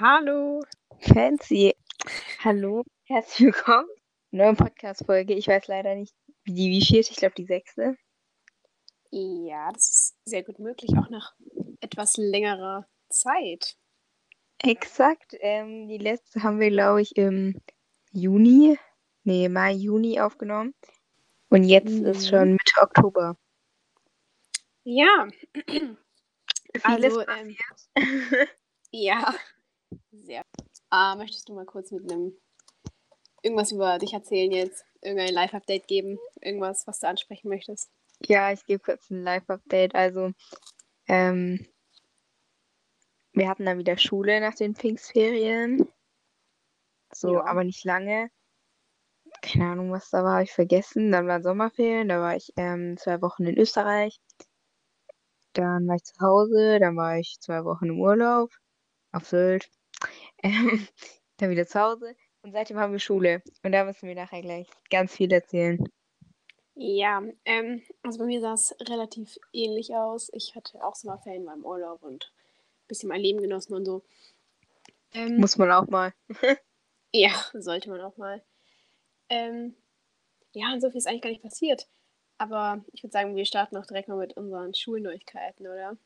Hallo. Fancy. Hallo, herzlich willkommen. Neue Podcast-Folge. Ich weiß leider nicht, wie die wie vierte, ich glaube die sechste. Ja, das ist sehr gut möglich, auch nach etwas längerer Zeit. Exakt. Ähm, die letzte haben wir, glaube ich, im Juni, nee, Mai, Juni aufgenommen. Und jetzt Mhm. ist schon Mitte Oktober. Ja, Vieles also, ähm, ja, sehr. Ah, möchtest du mal kurz mit einem irgendwas über dich erzählen jetzt? Irgendein Live-Update geben? Irgendwas, was du ansprechen möchtest? Ja, ich gebe kurz ein Live-Update. Also, ähm, wir hatten dann wieder Schule nach den Pfingstferien. So, Ja. aber nicht lange. Keine Ahnung, was da war, habe ich vergessen. Dann waren Sommerferien, da war ich ähm, zwei Wochen in Österreich. Dann war ich zu Hause, dann war ich zwei Wochen im Urlaub auf Sylt. Ähm, dann wieder zu Hause. Und seitdem haben wir Schule. Und da müssen wir nachher gleich ganz viel erzählen. Ja, ähm, also bei mir sah es relativ ähnlich aus. Ich hatte auch Sommerferien, war im Urlaub und ein bisschen mein Leben genossen und so. Ähm, Muss man auch mal. Ja, sollte man auch mal. Ähm, ja, und so viel ist eigentlich gar nicht passiert. Aber ich würde sagen, wir starten auch direkt mal mit unseren Schulneuigkeiten, oder?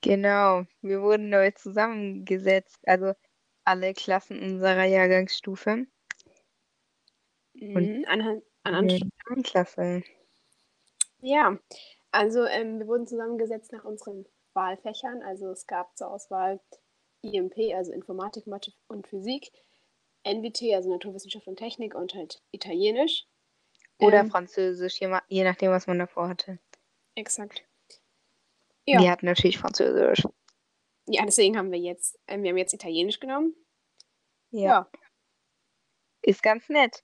Genau, wir wurden neu zusammengesetzt, also alle Klassen unserer Jahrgangsstufe. Mhm, anhand, anhand, der neuen Klasse. ja, also ähm, wir wurden zusammengesetzt nach unseren Wahlfächern. Also es gab zur Auswahl IMP, also Informatik, Mathe und Physik, NWT, also Naturwissenschaft und Technik und halt Italienisch. Oder Ähm, Französisch, je, je nachdem, was man davor hatte. exakt. Wir Ja, hatten natürlich Französisch. ja, deswegen haben wir jetzt, ähm, wir haben jetzt Italienisch genommen. Ja, Ja, ist ganz nett.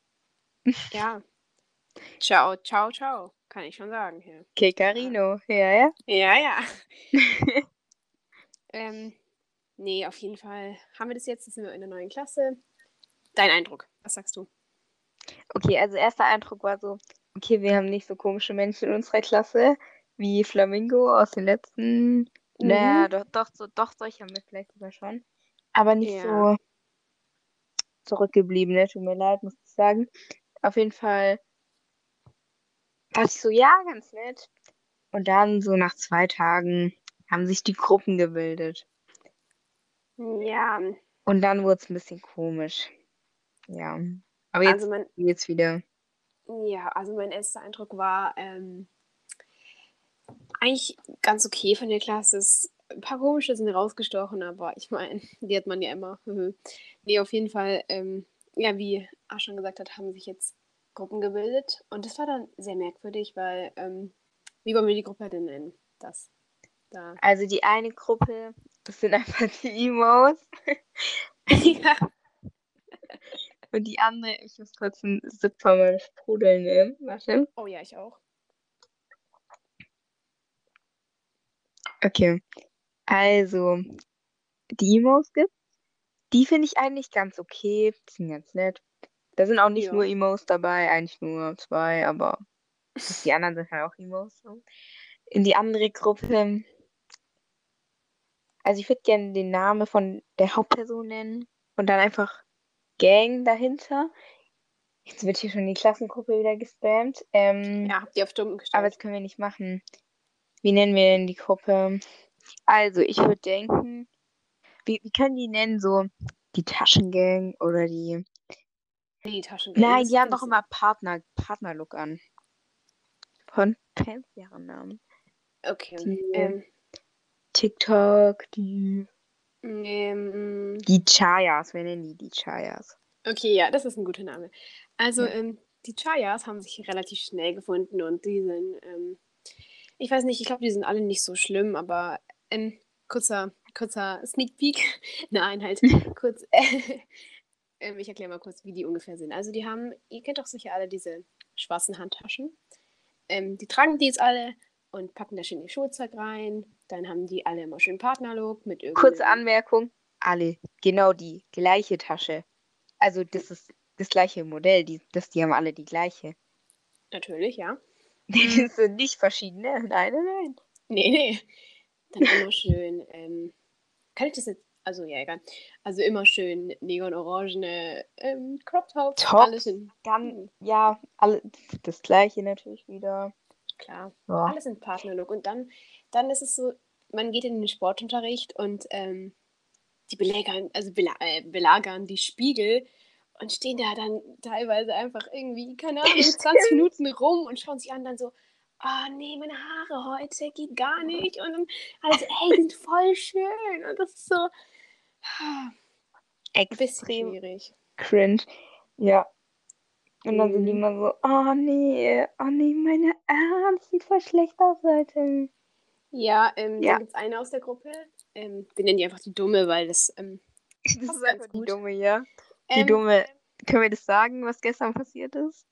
ja. Ciao, ciao, ciao, kann ich schon sagen hier. Que carino, ja, ja. Ja, ja. Ähm, nee, auf jeden Fall haben wir das jetzt. Jetzt sind wir in der neuen Klasse. Dein Eindruck, was sagst du? Okay, also erster Eindruck war so, okay, wir haben nicht so komische Menschen in unserer Klasse wie Flamingo aus den letzten. Naja, Mhm. doch, doch, so, doch, solche haben wir vielleicht sogar schon. Aber nicht Ja. so zurückgebliebene, tut mir leid, muss ich sagen. Auf jeden Fall dachte ich so, ja, ganz nett. Und dann so nach zwei Tagen haben sich die Gruppen gebildet. Ja, Und dann wurde es ein bisschen komisch. Ja. Aber jetzt also mein, geht's wieder. ja, also mein erster Eindruck war ähm, eigentlich ganz okay von der Klasse. Ein paar komische sind rausgestochen, aber ich meine, die hat man ja immer. nee, auf jeden Fall, ähm, ja, wie Asch schon gesagt hat, haben sich jetzt Gruppen gebildet. Und das war dann sehr merkwürdig, weil, ähm, wie wollen wir die Gruppe denn nennen? Das da. Also die eine Gruppe, das sind einfach die Emos. ja. Und die andere, ich muss kurz einen Sip von meinem Sprudel nehmen. Warte. Oh ja, ich auch. Okay. Also, die Emos gibt. Die finde ich eigentlich ganz okay. Die sind ganz nett. Da sind auch nicht Ja. nur Emos dabei, eigentlich nur zwei, aber die anderen sind halt auch Emos. So. In die andere Gruppe. Also ich würde gerne den Namen von der Hauptperson nennen und dann einfach Gang dahinter. Jetzt wird hier schon die Klassengruppe wieder gespammt. Ähm, Ja, habt ihr auf aber gestellt. das können wir nicht machen. Wie nennen wir denn die Gruppe? Also, ich würde denken, wie, wie können die nennen? So die Taschengang oder die. Die Taschen. Nein, die haben doch immer Partner, Partnerlook an. Von fancyeren Namen. Okay. die- Ähm, TikTok, die. ähm, Die Chayas, wir nennen die die Chayas. okay, ja, das ist ein guter Name. Also, Ja. ähm, die Chayas haben sich relativ schnell gefunden und die sind, ähm, ich weiß nicht, ich glaube, die sind alle nicht so schlimm, aber ähm, kurzer, kurzer Sneak Peek. Nein, halt kurz. ähm, ich erkläre mal kurz, wie die ungefähr sind. Also, die haben, ihr kennt doch sicher alle diese schwarzen Handtaschen. Ähm, die tragen die jetzt alle und packen da schön ihr Schulzeug rein. Dann haben die alle immer schön Partnerlook mit Kurze irgendeinem- Anmerkung: alle genau die gleiche Tasche. Also, das ist das gleiche Modell. Die, das, die haben alle die gleiche. Natürlich, ja. Die sind nicht verschiedene. Nein, nein, nein. Nee, nee. Dann immer schön. Ähm, kann ich das jetzt Also ja, egal. Also immer schön neonorangene ähm, Crop Tops. Tops, Alles in, Dann, ja, alle, das gleiche natürlich wieder. klar. Ja. Alles in Partnerlook. Und dann, dann ist es so, man geht in den Sportunterricht und ähm, die belagern, also äh, belagern die Spiegel und stehen da dann teilweise einfach irgendwie, keine Ahnung, 20 Minuten rum und schauen sich an, dann so, ah nee, meine Haare heute geht gar nicht. Und dann also, hey, die sind voll schön. Und das ist so ah, Extrem schwierig. cringe. Ja. Und dann sind die Mhm. immer so, oh nee, oh nee, meine Arme, das sieht voll schlecht aus heute. Ja, ähm, Ja. dann gibt es eine aus der Gruppe. Ähm, wir nennen die einfach die Dumme, weil das ähm, Das passt ist einfach die. Dumme, ja. Die Ähm, Dumme. Können wir das sagen, was gestern passiert ist?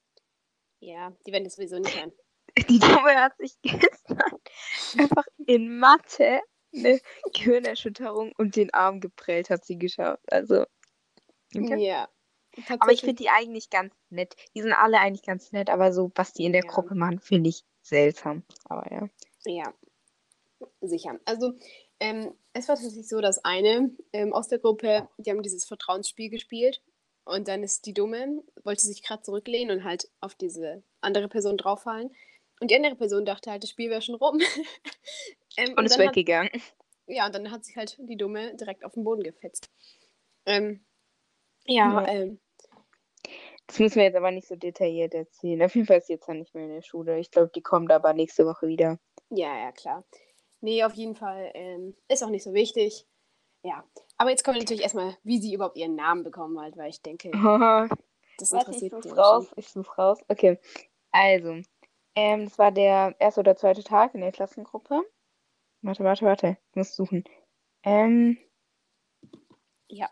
Ja, die werden das sowieso nicht hören. Die Dumme hat sich gestern einfach in Mathe eine Gehirnerschütterung und den Arm geprellt hat sie geschafft. Also, okay. Ja. Aber ich finde die eigentlich ganz nett. Die sind alle eigentlich ganz nett, aber so, was die in der Ja. Gruppe machen, finde ich seltsam. Aber ja. Ja, sicher. Also, ähm, es war tatsächlich so, dass eine ähm, aus der Gruppe, die haben dieses Vertrauensspiel gespielt und dann ist die Dumme, wollte sich gerade zurücklehnen und halt auf diese andere Person drauffallen. Und die andere Person dachte halt, das Spiel wäre schon rum. ähm, Und ist hat, weggegangen. ja, und dann hat sich halt die Dumme direkt auf den Boden gefetzt. Ähm, ja, Ja. ähm, Das müssen wir jetzt aber nicht so detailliert erzählen. Auf jeden Fall ist sie jetzt dann nicht mehr in der Schule. Ich glaube, die kommt aber nächste Woche wieder. ja, ja, klar. Nee, auf jeden Fall ähm, ist auch nicht so wichtig. Ja, aber jetzt kommen wir natürlich erstmal, wie sie überhaupt ihren Namen bekommen hat, weil ich denke, das ich interessiert such's die raus. Ich suche raus. Okay. Also, ähm, das war der erste oder zweite Tag in der Klassengruppe. Warte, warte, warte. Ich muss suchen. Ähm, Ja,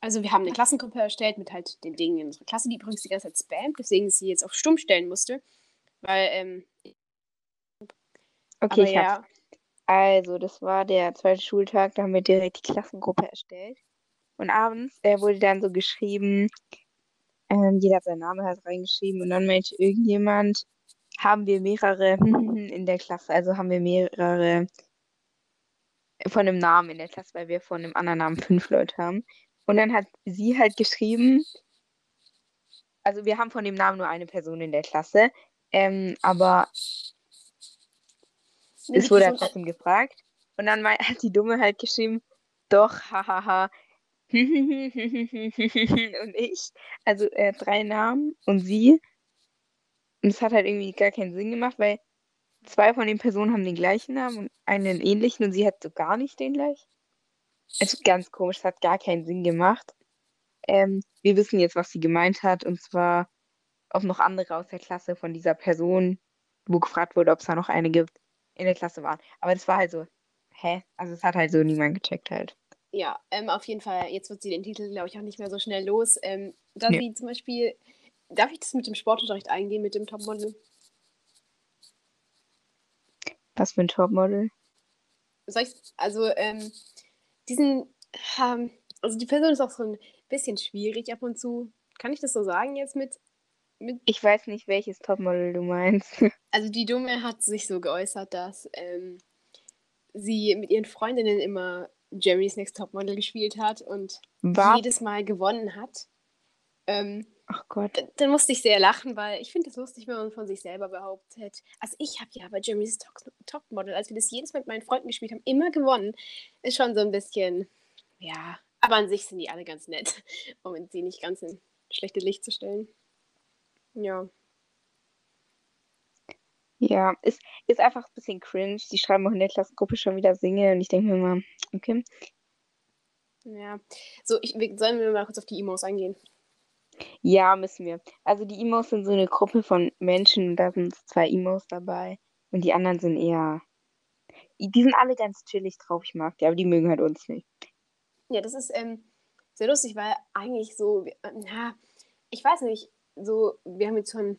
also wir haben eine Klassengruppe erstellt mit halt den Dingen in unserer Klasse, die übrigens die ganze Zeit spammt, deswegen ich sie jetzt auf stumm stellen musste, weil, ähm, okay, ich hab's. Also, das war der zweite Schultag, da haben wir direkt die Klassengruppe erstellt. Und abends äh, wurde dann so geschrieben, ähm, jeder hat seinen Namen halt reingeschrieben und dann meinte irgendjemand, haben wir mehrere in der Klasse, also haben wir mehrere von einem Namen in der Klasse, weil wir von einem anderen Namen fünf Leute haben. Und dann hat sie halt geschrieben, also wir haben von dem Namen nur eine Person in der Klasse, ähm, aber es wurde halt trotzdem gefragt. Und dann hat die Dumme halt geschrieben, doch, hahaha. und ich, also äh, drei Namen und sie. Und es hat halt irgendwie gar keinen Sinn gemacht, weil zwei von den Personen haben den gleichen Namen und einen ähnlichen und sie hat so gar nicht den gleichen. Es ist ganz komisch, es hat gar keinen Sinn gemacht. Ähm, wir wissen jetzt, was sie gemeint hat, und zwar, ob noch andere aus der Klasse von dieser Person, wo gefragt wurde, ob es da noch eine gibt, in der Klasse waren. Aber das war halt so, hä? Also es hat halt so niemand gecheckt halt. ja, ähm, auf jeden Fall, jetzt wird sie den Titel, glaube ich, auch nicht mehr so schnell los, ähm, da Nee. sie zum Beispiel, darf ich das mit dem Sportunterricht eingehen, mit dem Topmodel? Was für ein Topmodel. Soll ich, also, ähm, diesen, ähm, also die Person ist auch so ein bisschen schwierig ab und zu, kann ich das so sagen jetzt mit, mit Ich weiß nicht, welches Topmodel du meinst. Also die Dumme hat sich so geäußert, dass ähm, sie mit ihren Freundinnen immer Jerry's Next Topmodel gespielt hat und Was? jedes Mal gewonnen hat. Ähm, Ach Gott. dann musste ich sehr lachen, weil ich finde es lustig, wenn man von sich selber behauptet. Also ich habe ja bei Jerry's Top- Topmodel, als wir das jedes Mal mit meinen Freunden gespielt haben, immer gewonnen. Ist schon so ein bisschen, ja, aber an sich sind die alle ganz nett, um sie nicht ganz in schlechte Licht zu stellen. Ja. Ja, ist, ist einfach ein bisschen cringe. Die schreiben auch in der Klassengruppe schon wieder Singe und ich denke mir mal, okay. Ja. So, ich, wir, sollen wir mal kurz auf die Emos eingehen? Ja, müssen wir. Also die Emos sind so eine Gruppe von Menschen und da sind zwei Emos dabei und die anderen sind eher. Die sind alle ganz chillig drauf, ich mag die, aber die mögen halt uns nicht. Ja, das ist ähm, sehr lustig, weil eigentlich so, na, ich weiß nicht, so, wir haben jetzt schon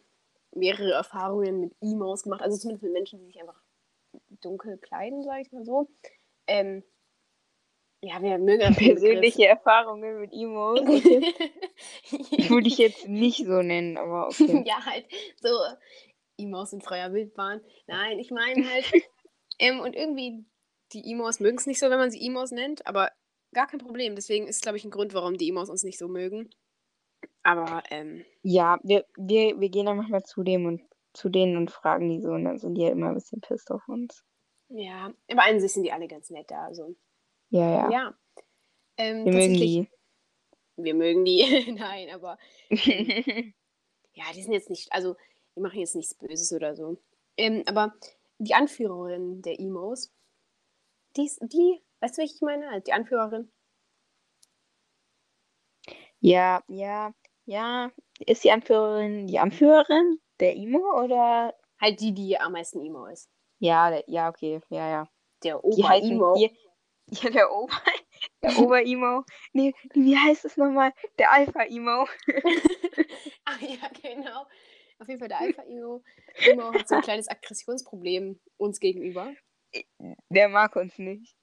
mehrere Erfahrungen mit Emos gemacht, also zumindest mit Menschen, die sich einfach dunkel kleiden, sage ich mal so. Ähm, ja, wir mögen. Persönliche Erfahrungen mit Emos. Okay. Würde ich jetzt nicht so nennen, aber okay. ja, halt so Emos in freier Wildbahn. Nein, ich meine halt, ähm, und irgendwie die Emos mögen es nicht so, wenn man sie Emos nennt, aber gar kein Problem. Deswegen ist, glaube ich, ein Grund, warum die Emos uns nicht so mögen. Aber, ähm, Ja, wir, wir, wir gehen dann manchmal zu dem und zu denen und fragen die so und dann sind die ja immer ein bisschen pisst auf uns. ja, aber an sich sind die alle ganz nett da. Also, Ja, ja. ja. Ähm, Wir mögen die. Wir mögen die. Nein, aber ja, die sind jetzt nicht, also, die machen jetzt nichts Böses oder so. Ähm, aber die Anführerin der Emos, die, ist, die, weißt du, welche ich meine? Die Anführerin. Ja, ja, ja. Ist die Anführerin die Anführerin der Emo oder? Halt die, die am meisten Emo ist. Ja, der, ja, okay, ja, ja. Der die, ja, der Ober, der Ober-Emo. Nee, wie heißt es nochmal? Der Alpha-Emo. ah ja, genau. Auf jeden Fall der Alpha-Emo. Emo hat so ein kleines Aggressionsproblem uns gegenüber. Der mag uns nicht.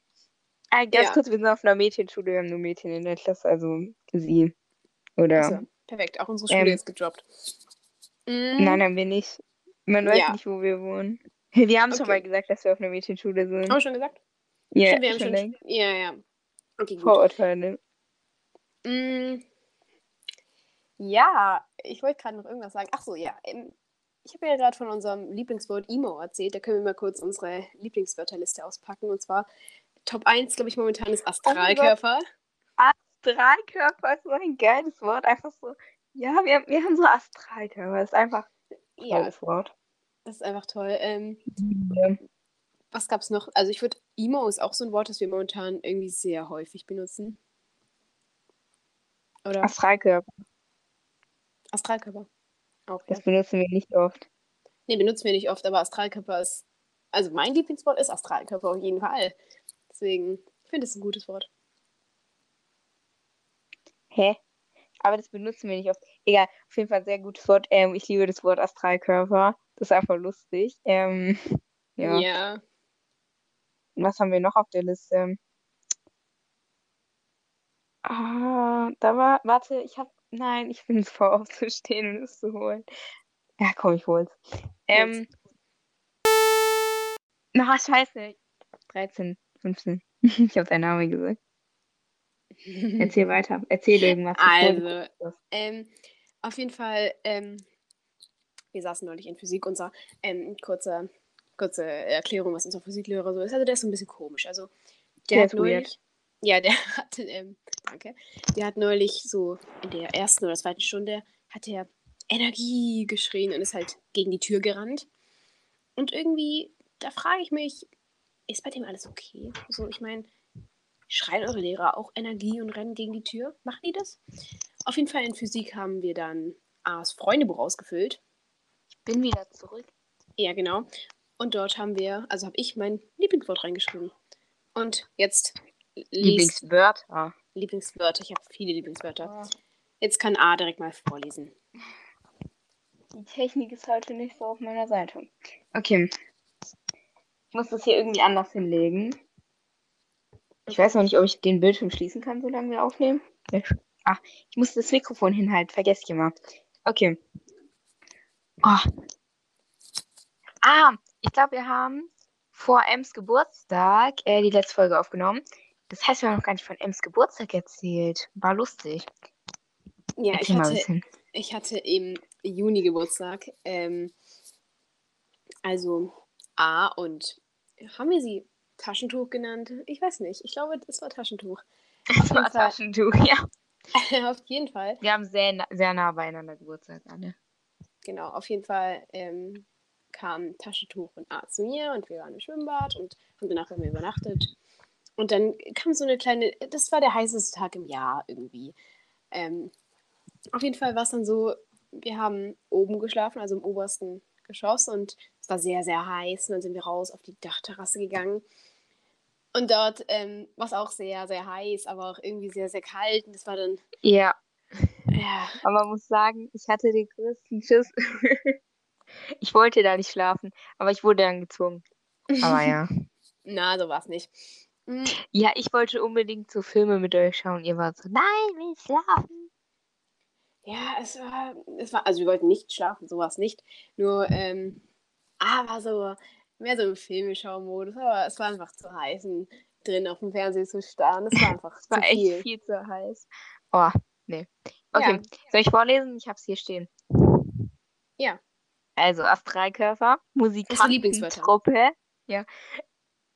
Ah, ganz Ja. kurz, wir sind auf einer Mädchenschule, wir haben nur Mädchen in der Klasse, also sie. Oder? Achso, perfekt, auch unsere Schule Ähm, jetzt gedroppt. Mm, Nein, haben wir nicht. Man weiß Ja. nicht, wo wir wohnen. Wir haben schon Okay. mal gesagt, dass wir auf einer Mädchenschule sind. Haben wir schon gesagt? Ja, Stimmt, wir haben schon schon. Ja, ja. Okay, gut. Vorurteile. Mm, ja, ich wollte gerade noch irgendwas sagen. Ach so, ja. ähm, Ich habe ja gerade von unserem Lieblingswort Emo erzählt. Da können wir mal kurz unsere Lieblingswörterliste auspacken. Und zwar Top 1, glaube ich, momentan ist Astralkörper. Astralkörper ist so ein geiles Wort. Einfach so. Ja, wir, wir haben so Astralkörper. Das ist einfach ein ja, tolles Wort. das ist einfach toll. Ähm, Ja. was gab es noch? Also ich würde, Emo ist auch so ein Wort, das wir momentan irgendwie sehr häufig benutzen. Oder Astralkörper, Astralkörper. Auch, ja. das benutzen wir nicht oft. Nee, benutzen wir nicht oft, aber Astralkörper ist. Also mein Lieblingswort ist Astralkörper auf jeden Fall. Deswegen, ich finde es ein gutes Wort. Hä? Aber das benutzen wir nicht oft. Egal, auf jeden Fall sehr gutes Wort. Ähm, ich liebe das Wort Astralkörper. Das ist einfach lustig. Ähm, ja. ja. Was haben wir noch auf der Liste? Ah, da war, warte, ich hab, nein, ich bin es vor aufzustehen und es zu holen. Ja, komm, ich hol's. Ähm, na, scheiße. 13, 15. Ich habe deinen Namen gesagt. Erzähl weiter. Erzähl irgendwas. Also, ähm, auf jeden Fall, ähm, wir saßen neulich in Physik, unser ähm, kurze, kurze Erklärung, was unser Physiklehrer so ist. Also der ist so ein bisschen komisch. Also der, Der hat ist weird. neulich, ja, der hat, ähm, danke, der hat neulich so in der ersten oder zweiten Stunde hat er Energie geschrien und ist halt gegen die Tür gerannt. Und irgendwie, da frage ich mich, ist bei dem alles okay? So, ich meine, schreien eure Lehrer auch Energie und rennen gegen die Tür? Machen die das? Auf jeden Fall in Physik haben wir dann A's Freundebuch ausgefüllt. Ich bin wieder zurück. Ja, genau. Und dort haben wir, also habe ich mein Lieblingswort reingeschrieben. Und jetzt Lieblingswörter. Lieblingswörter. Ich habe viele Lieblingswörter. Jetzt kann A direkt mal vorlesen. Die Technik ist heute nicht so auf meiner Seite. Okay. Ich muss das hier irgendwie anders hinlegen. Ich weiß noch nicht, ob ich den Bildschirm schließen kann, solange wir aufnehmen. Ach, ich muss das Mikrofon hinhalten. Vergesst ich immer. Okay. Oh. Ah, ich glaube, wir haben vor Ems Geburtstag äh, die letzte Folge aufgenommen. Das heißt, wir haben noch gar nicht von Ems Geburtstag erzählt. War lustig. Ja, ich Erzähl mal hatte, ich hatte im Juni Geburtstag. Ähm, also A und haben wir sie Taschentuch genannt? Ich weiß nicht. Ich glaube, es war Taschentuch. Jeden war. Taschentuch, ja. Auf jeden Fall. Wir haben sehr, na- sehr nah beieinander Geburtstag alle. Genau, auf jeden Fall ähm, kam Taschentuch und A zu mir und wir waren im Schwimmbad und haben danach bei mir übernachtet. Und dann kam so eine kleine, das war der heißeste Tag im Jahr irgendwie. Ähm, auf jeden Fall war es dann so, wir haben oben geschlafen, also im obersten Geschoss und es war sehr, sehr heiß. Und dann sind wir raus auf die Dachterrasse gegangen. Und dort ähm, war es auch sehr, sehr heiß, aber auch irgendwie sehr, sehr kalt. Und es war dann, Ja, ja, aber man muss sagen, ich hatte den größten Schiss. ich wollte da nicht schlafen, aber ich wurde dann gezwungen. Aber ja. na, so war es nicht. Mm, Ja, ich wollte unbedingt so Filme mit euch schauen. Ihr wart so, nein, wir schlafen. Ja, es war, es war, also wir wollten nicht schlafen, sowas nicht. Nur, ähm, aber so, mehr so im Filmeschau-Modus, aber es war einfach zu heiß. Drin auf dem Fernseher zu starren. Das war einfach Es war zu echt viel. viel zu heiß. Oh, nee. Okay, Ja. soll ich vorlesen? Ich hab's hier stehen. Ja. Also Astralkörper. Musikantentruppe. Ja.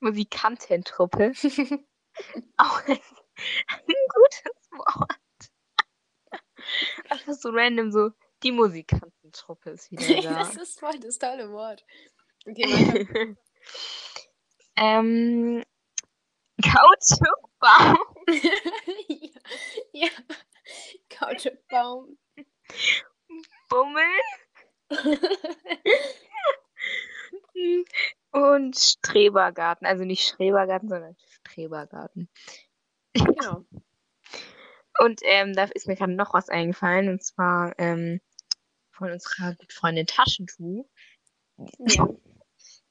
Musikantentruppe. Auch ein, ein gutes Wort. Einfach so random so. Die Musikantentruppe ist wieder da. das ist voll das tolle Wort. Okay, weiter. ähm, Kautschukbaum. ja, ja. Kautschukbaum. Bummel und Strebergarten. Also nicht Strebergarten, sondern Strebergarten. genau. Und ähm, da ist mir gerade noch was eingefallen. Und zwar ähm, von unserer guten Freundin Taschentuch. Ja.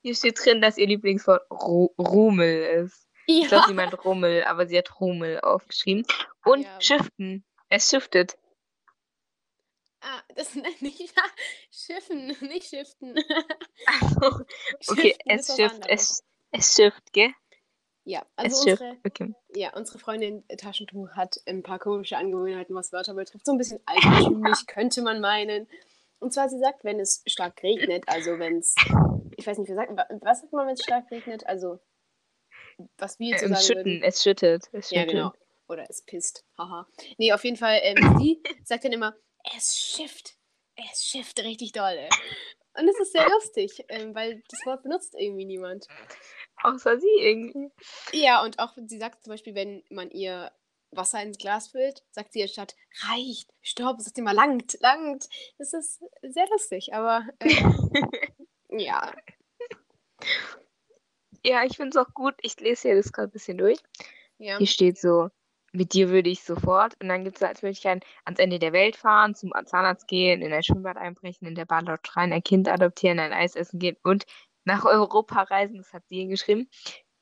Hier steht drin, dass ihr Lieblingswort Ru Rummel ist. Ich glaube, sie meint Rummel, aber sie hat Rummel aufgeschrieben. Und Ja. Shiften. Es shiftet. Ah, das nenne ich Schiffen, nicht Shiften. Also, okay, es shift, es, es shift, gell? Ja, also unsere, Okay. ja, unsere Freundin Taschentuch hat ein paar komische Angewohnheiten, was Wörter betrifft. So ein bisschen altertümlich, könnte man meinen. Und zwar, sie sagt, wenn es stark regnet, also wenn es, ich weiß nicht, wie sagt, wa- was sagt man, wenn es stark regnet? Also, was wir jetzt so Ähm, sagen würden. schütten, es schüttet. Es Ja, schüttet. genau. Oder es pisst. Haha. Nee, auf jeden Fall, ähm, sie sagt dann immer, es schifft. Es schifft richtig doll. Und das ist sehr lustig, ähm, weil das Wort benutzt irgendwie niemand. Außer sie irgendwie. Ja, und auch sie sagt zum Beispiel, wenn man ihr Wasser ins Glas füllt, sagt sie anstatt reicht, stopp, sagt sie immer langt, langt. Das ist sehr lustig, aber ähm, ja. Ja, ich finde es auch gut. Ich lese hier das gerade ein bisschen durch. ja. Hier steht so, mit dir würde ich sofort. Und dann gibt es als Möglichkeit, ans Ende der Welt fahren, zum Zahnarzt gehen, in ein Schwimmbad einbrechen, in der Bar laut schreien, ein Kind adoptieren, ein Eis essen gehen und nach Europa reisen. Das hat sie geschrieben.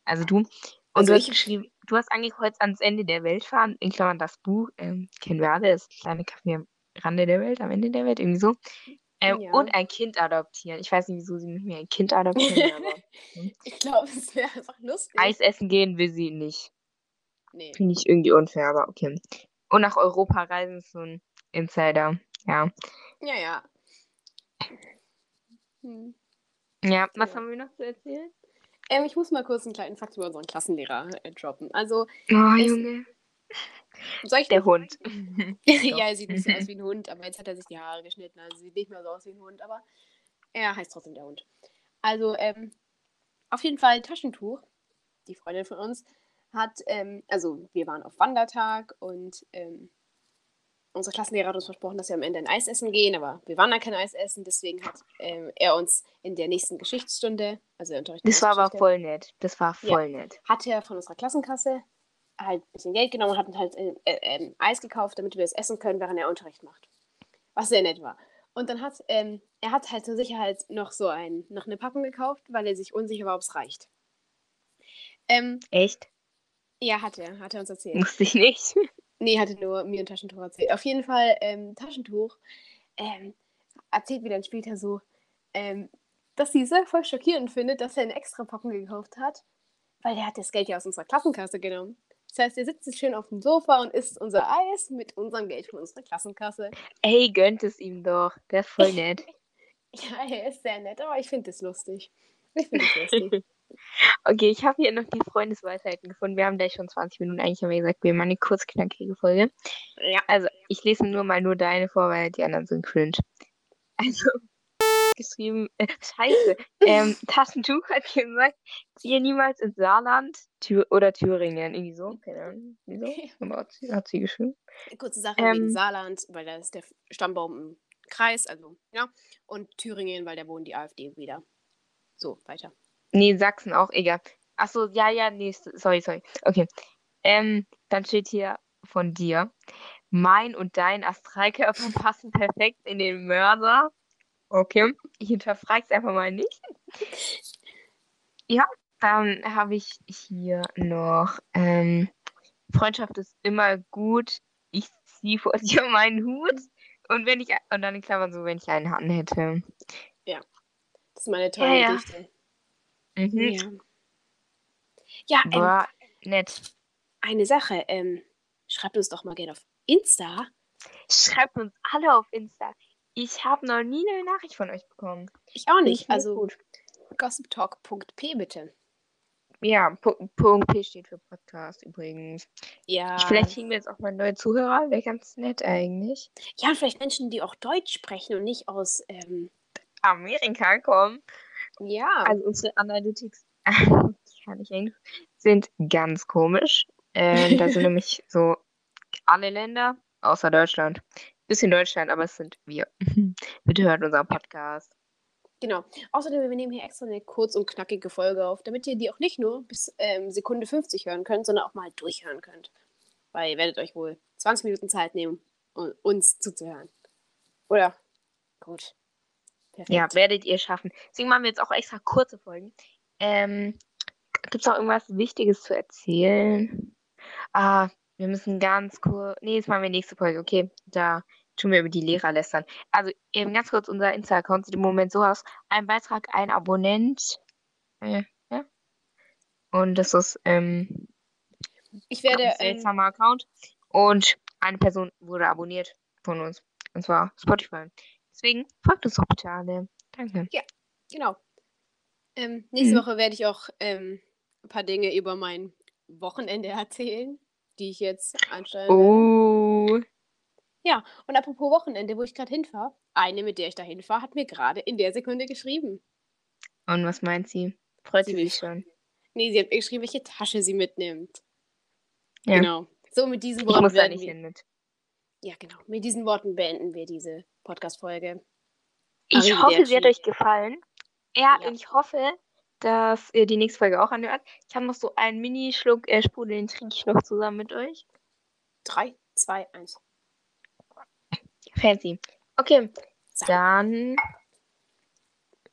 Also du. Und Also du hast geschrieben, du hast angekreuzt ans Ende der Welt fahren, in Klammern das Buch, ähm, kennen wir alle, das kleine Kaffee am Rande der Welt, am Ende der Welt, irgendwie so. Ähm, Ja. Und ein Kind adoptieren. Ich weiß nicht, wieso sie mit mir ein Kind adoptieren, aber Ich glaube, es wäre einfach lustig. Eis essen gehen will sie nicht. Nee. Finde ich irgendwie unfair, aber okay. Und nach Europa reisen ist so ein Insider. Ja. Ja, ja. Hm. Ja, was Ja. haben wir noch zu erzählen? Ähm, ich muss mal kurz einen kleinen Fakt über unseren Klassenlehrer äh, droppen. Also, Oh, Junge. Soll ich Der Hund. ja, er sieht nicht so aus wie ein Hund, aber jetzt hat er sich die Haare geschnitten, also sieht nicht mehr so aus wie ein Hund, aber er heißt trotzdem der Hund. Also, ähm, auf jeden Fall Taschentuch, die Freundin von uns, hat, ähm, also wir waren auf Wandertag und ähm, unsere Klassenlehrer hat uns versprochen, dass wir am Ende ein Eis essen gehen, aber wir waren da kein Eis essen, deswegen hat ähm, er uns in der nächsten Geschichtsstunde, also er unterrichtet Das war aber voll nett. Das war Ja. voll nett. hat er von unserer Klassenkasse halt ein bisschen Geld genommen und hat uns halt äh, äh, Eis gekauft, damit wir es essen können, während er Unterricht macht. Was sehr nett war. Und dann hat ähm, er hat halt zur Sicherheit noch so ein, noch eine Packung gekauft, weil er sich unsicher war, ob es reicht. Ähm, Echt? ja, hat er, hat er uns erzählt. Musste ich nicht. Nee, hatte nur mir ein Taschentuch erzählt. Auf jeden Fall, ähm, Taschentuch ähm, erzählt mir dann später so, ähm, dass sie es sehr voll schockierend findet, dass er eine extra Packung gekauft hat, weil der hat das Geld ja aus unserer Klassenkasse genommen. Das heißt, er sitzt jetzt schön auf dem Sofa und isst unser Eis mit unserem Geld von unserer Klassenkasse. Ey, gönnt es ihm doch. Der ist voll nett. Ja, er ist sehr nett, aber ich finde es lustig. Ich finde es lustig. Okay, ich habe hier noch die Freundesweisheiten gefunden. Wir haben gleich schon 20 Minuten. Eigentlich haben wir gesagt, wir machen eine kurz knackige Folge. ja. Also, ich lese nur mal nur deine vor, weil die anderen sind cringe. Also, geschrieben, äh, scheiße. Ähm, Taschentuch hat gesagt, ziehe niemals ins Saarland Thür oder Thüringen. Irgendwie so. Keine Ahnung. Wieso? Aber hat sie, hat sie geschrieben. Kurze Sache wegen Ähm. Saarland, weil da ist der Stammbaum im Kreis, also, ja. Und Thüringen, weil da wohnt die AfD wieder. So, weiter. Nee, Sachsen auch, egal. Achso, ja, ja, nee, sorry, sorry. Okay. Ähm, dann steht hier von dir. Mein und dein Astralkörper passen perfekt in den Mörser. Okay. Ich hinterfrage es einfach mal nicht. Ja, dann habe ich hier noch. Ähm, Freundschaft ist immer gut. Ich ziehe vor dir meinen Hut. Und wenn ich, und dann in Klammern so, wenn ich einen Hatten hätte. Das ist meine tolle Ja, ja. Mhm. Ja. Ja, ähm, Boah, nett. Eine Sache, ähm, schreibt uns doch mal gerne auf Insta. Schreibt uns alle auf Insta. Ich habe noch nie eine Nachricht von euch bekommen. Ich auch nicht. ich Also gut. gossiptalk.p bitte. Ja, Pu- Punkt P steht für Podcast übrigens. Ja. Vielleicht kriegen wir jetzt auch mal neue Zuhörer. Wäre ganz nett eigentlich. Ja, und vielleicht Menschen, die auch Deutsch sprechen und nicht aus, ähm, Amerika kommen. ja. Also unsere Analytics, ich kann Englisch, sind ganz komisch. Äh, da sind nämlich so alle Länder außer Deutschland. Bisschen Deutschland, aber es sind wir. Bitte hört unseren Podcast. Genau. Außerdem, wir nehmen hier extra eine kurz und knackige Folge auf, damit ihr die auch nicht nur bis ähm, Sekunde 50 hören könnt, sondern auch mal durchhören könnt. Weil ihr werdet euch wohl 20 Minuten Zeit nehmen, um uns zuzuhören. Oder? Gut. Perfekt. Ja, werdet ihr schaffen. Deswegen machen wir jetzt auch extra kurze Folgen. Ähm, Gibt es noch irgendwas Wichtiges zu erzählen? Ah, wir müssen ganz kurz. Nee, das machen wir nächste Folge. Okay, da tun wir über die Lehrer lästern. Also eben ganz kurz, unser Insta-Account sieht im Moment so aus. Ein Beitrag, ein Abonnent. Äh, ja. Und das ist ähm, Ich werde. ein Ähm, seltsamer Account. Und eine Person wurde abonniert von uns. Und zwar Spotify. Deswegen folgt uns doch bitte alle. Danke. genau. Ähm, nächste Mhm. Woche werde ich auch ähm, ein paar Dinge über mein Wochenende erzählen, die ich jetzt anstellen werde. Ja, und apropos Wochenende, wo ich gerade hinfahre, eine, mit der ich da hinfahre, hat mir gerade in der Sekunde geschrieben. Und was meint sie? Freut Sie sich schon? Nee, sie hat mir geschrieben, welche Tasche sie mitnimmt. Ja. Genau. So, mit diesen Ich Worten muss da nicht wir, hin mit. Ja, genau. Mit diesen Worten beenden wir diese Podcast-Folge. Ich hoffe, sie hat euch gefallen. Ja, Ja. und ich hoffe, dass ihr die nächste Folge auch anhört. Ich habe noch so einen Mini-Schluck äh, Sprudel, den trinke ich noch zusammen mit euch. 3, 2, 1. Fancy. Okay, dann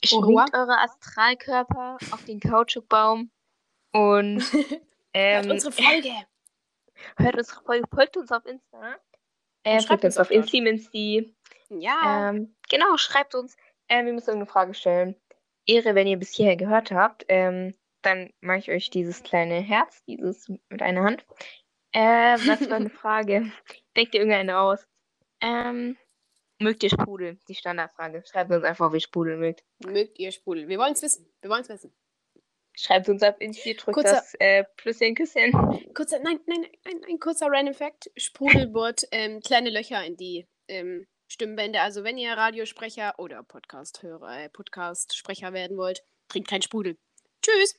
schwingt eure Astralkörper auf den Kautschukbaum und Hört ähm, unsere Folge. hört unsere Folge, folgt uns auf Insta. Äh, schreibt uns auf. Insti-Minsti. Ja. Ähm, genau, schreibt uns. Ähm, wir müssen irgendeine Frage stellen. Ehre, wenn ihr bis hierher gehört habt. Ähm, dann mache ich euch dieses kleine Herz, dieses mit einer Hand. Äh, was war eine Frage? Denkt ihr irgendeine aus? Ähm, mögt ihr Sprudel? Die Standardfrage. Schreibt uns einfach, ob ihr Sprudel mögt. Mögt ihr Sprudel? Wir wollen es wissen. Wir wollen es wissen. Schreibt uns ab Insti, drückt Kurzer- das äh, Plüsschen, Küsschen. Kurzer, nein, nein, ein, ein kurzer Random Fact. Sprudel bohrt ähm, kleine Löcher in die ähm, Stimmbänder. Also wenn ihr Radiosprecher oder Podcast-Hörer, äh, Podcast-Sprecher werden wollt, trinkt kein Sprudel. Tschüss.